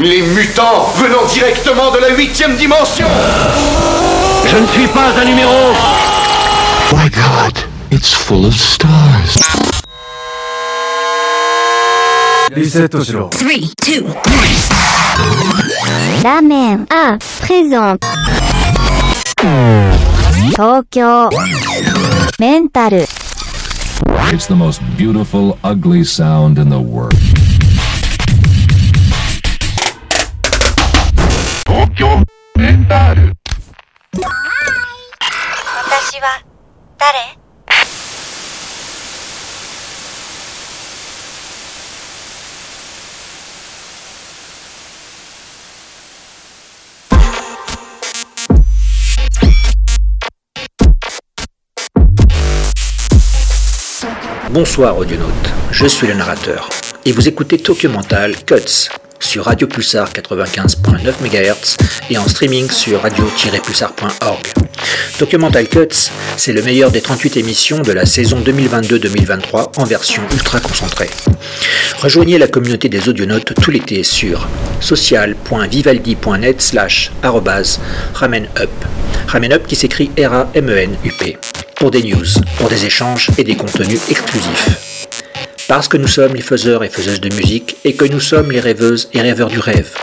Les mutants venant directement de la huitième dimension Je ne suis pas un numéro My God, it's full of stars. リセットしろ Three, two, ラーメン、あ、プレゼント。東京、メンタル、 It's the most beautiful, ugly sound in the world. 私は誰「Bonsoir audionautes, je suis le narrateur et vous écoutez Tokyo Mental Cuts sur Radio Pulsar 95.9 MHz et en streaming sur radio-pulsar.org. Tokyo Mental Cuts, c'est le meilleur des 38 émissions de la saison 2022-2023 en version ultra concentrée. Rejoignez la communauté des audionautes tout l'été sur social.vivaldi.net slash ramenup. Ramenup qui s'écrit R-A-M-E-N-U-P. Pour des news, pour des échanges et des contenus exclusifs. Parce que nous sommes les faiseurs et faiseuses de musique et que nous sommes les rêveuses et rêveurs du rêve.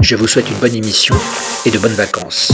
Je vous souhaite une bonne émission et de bonnes vacances.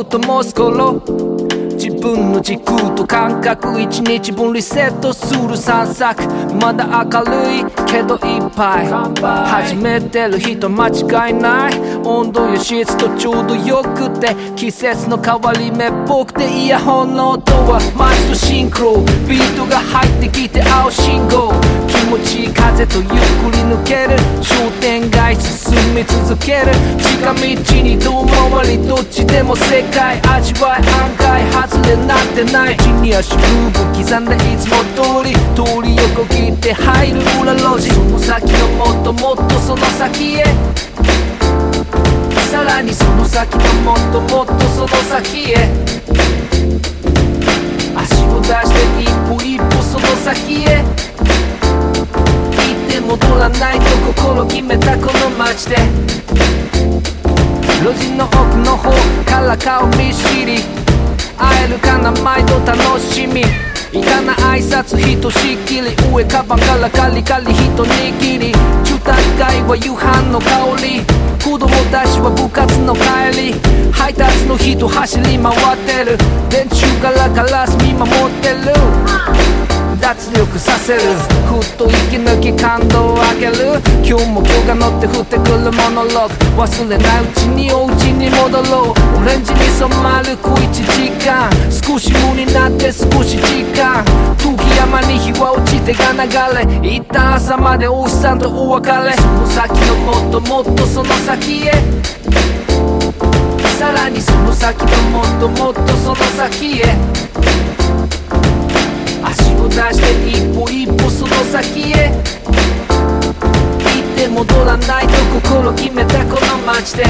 うほどと灯す頃自分の時空と感覚一日分リセットする散策まだ明るいけどいっぱい始めてる人間違いない温度や湿度ちょうどよくて季節の変わり目っぽくてイヤホンの音は街とシンクロ。ビートが入ってきて青信号。気持ちいい風とゆっくり抜ける商店街進み続ける近道に遠回りどっちでも世界味わい案外外れなんてない。地に足踏ぶ刻んでいつも通り通り横切って入る裏路地。その先のもっともっとその先へ。さらにその先のもっともっとその先へ。足を出して一歩一歩その先へ。行って戻らないと心決めたこの街で。路地の奥の方から顔見知り。会えるかな毎度楽しみ。いかな挨拶ひとしきり。上カバンからカリカリひと握り。住宅街は夕飯の香り。子供たちは部活の帰り。配達の人走り回ってる。電柱からカラス見守ってる。脱力させる。ふっと息抜き感動を上げる。今日も今日が乗って降ってくるモノローグ。忘れないうちにお家に戻ろう。オレンジに染まる小一時間。少し無になって少し時間。時山に日は落ちてが流れ。一旦朝までお牛さんとお別れ。その先のもっともっとその先へ。さらにその先のもっともっとその先へ。足を出して一歩一歩その先へ。行って戻らないと心決めたこの街で。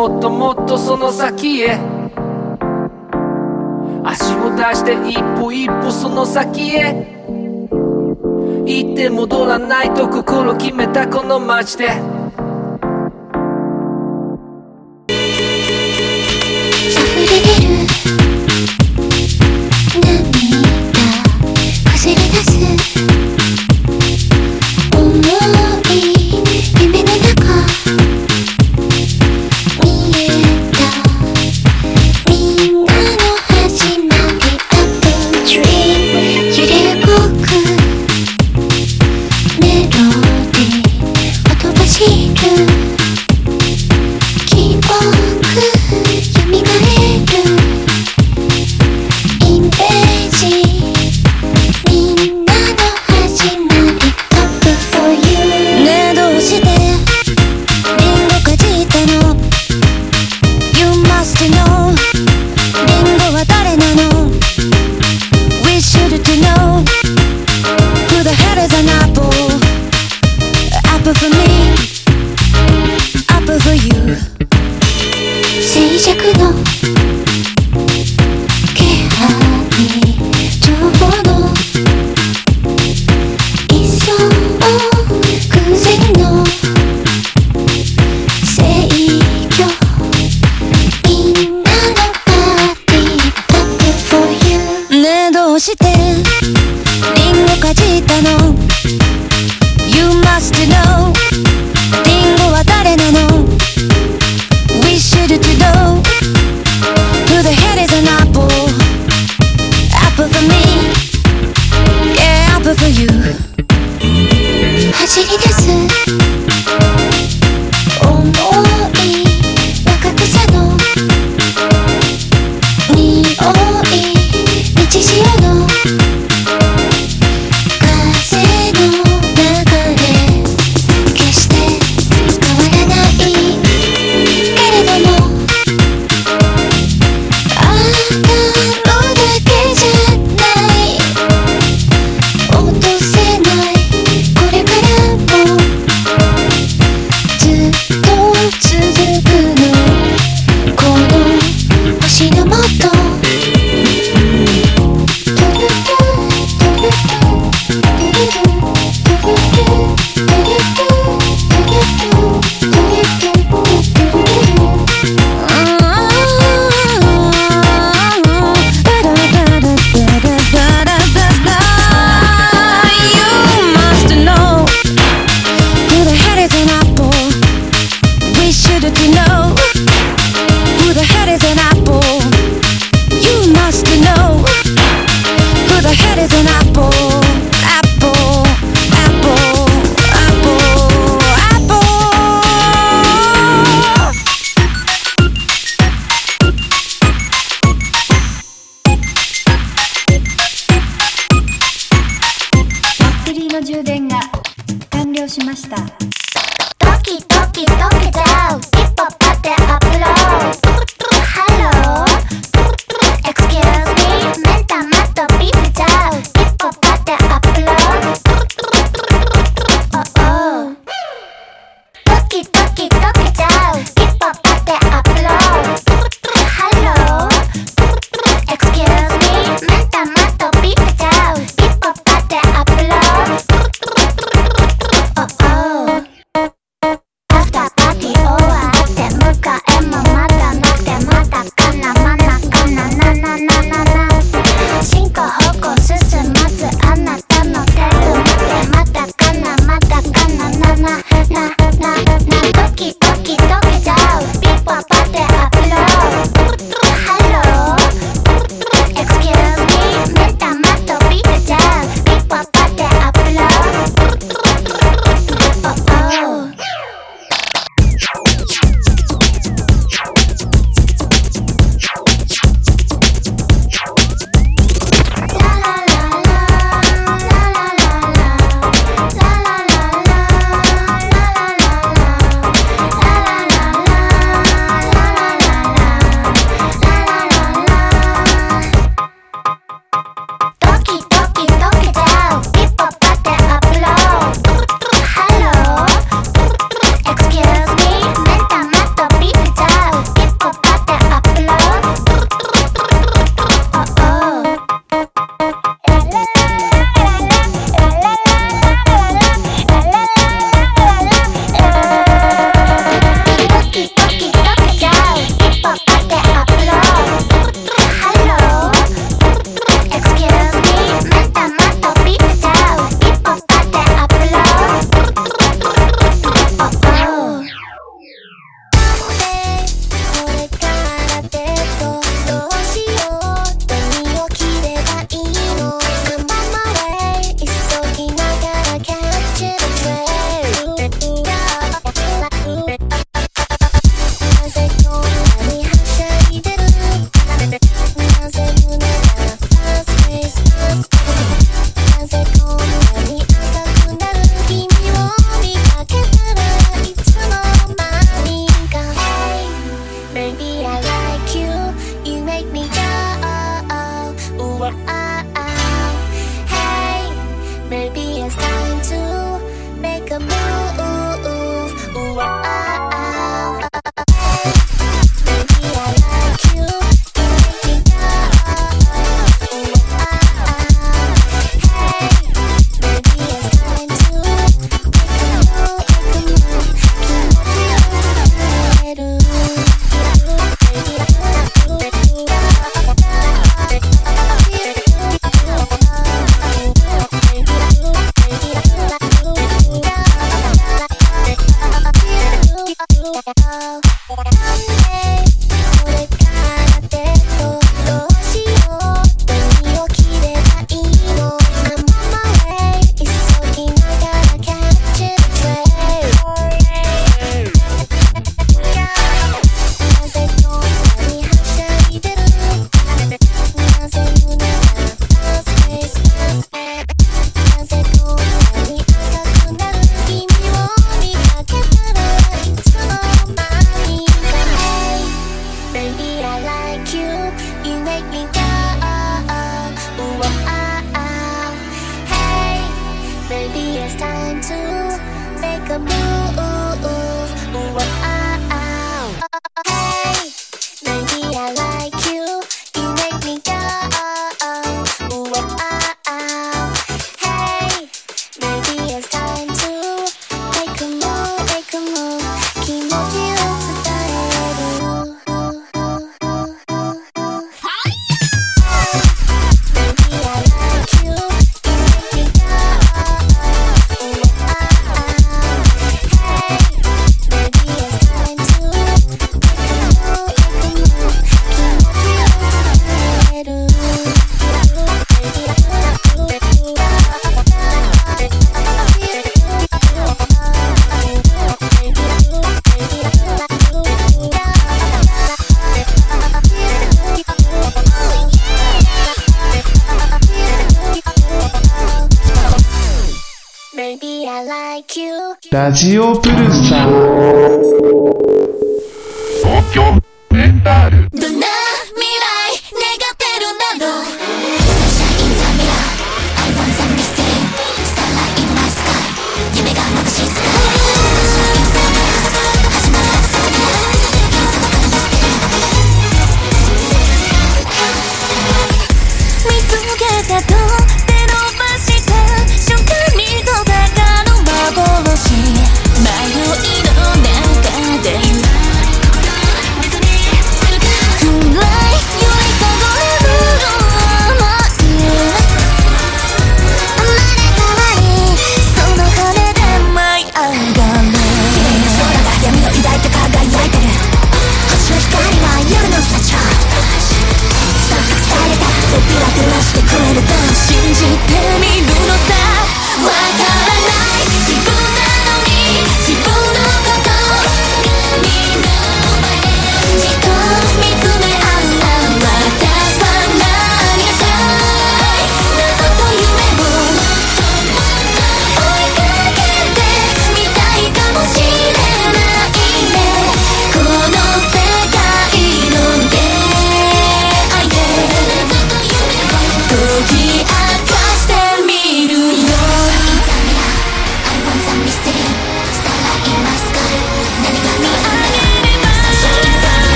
もっともっとその先へ。足を出して一歩一歩その先へ。行って戻らないと心決めたこの街で。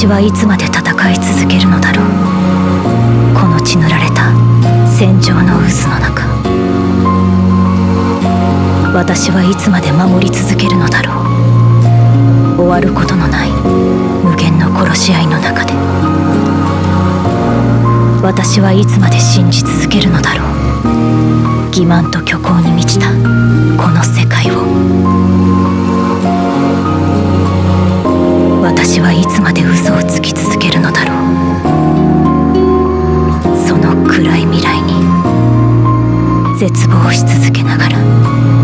私はいつまで戦い続けるのだろう。この血塗られた戦場の渦の中。私はいつまで守り続けるのだろう。終わることのない無限の殺し合いの中で。私はいつまで信じ続けるのだろう。欺瞞と虚構に満ちたこの世界を。私はいつまで嘘をつき続けるのだろう。その暗い未来に絶望し続けながら「「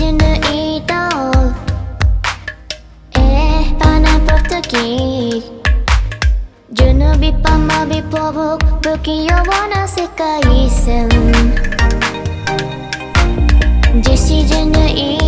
ち抜いたえー、panan português Junubi pamabi povo 不器用な世界線実施じゃない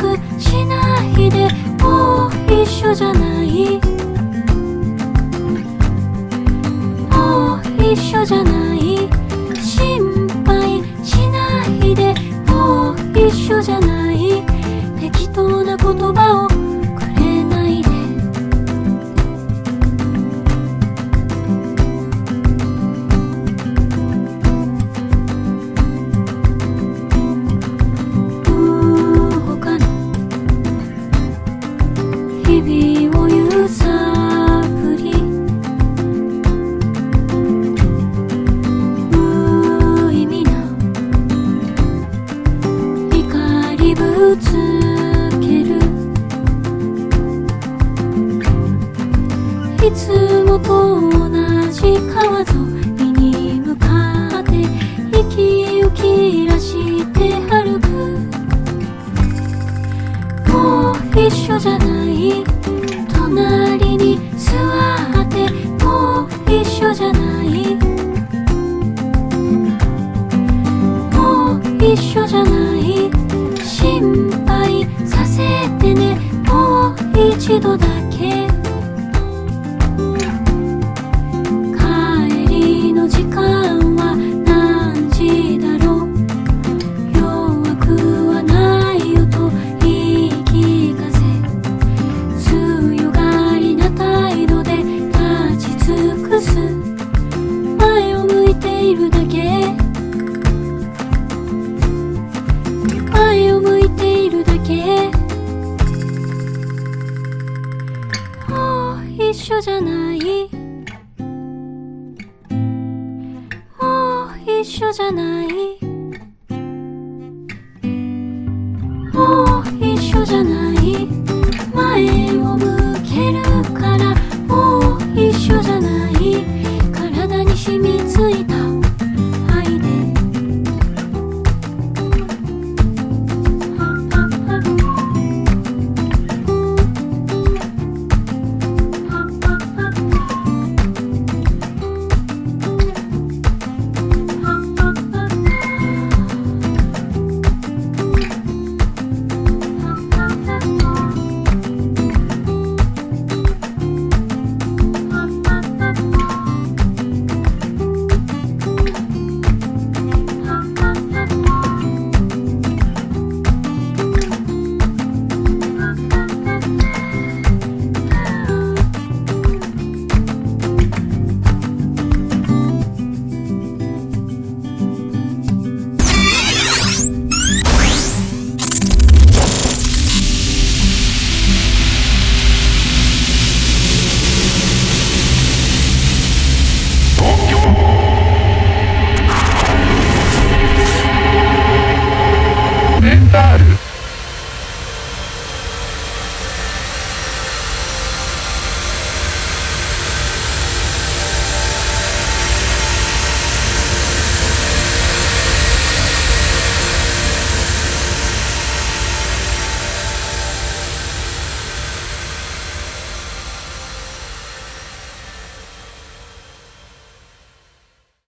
くしない緒じゃない。もう一緒じゃない。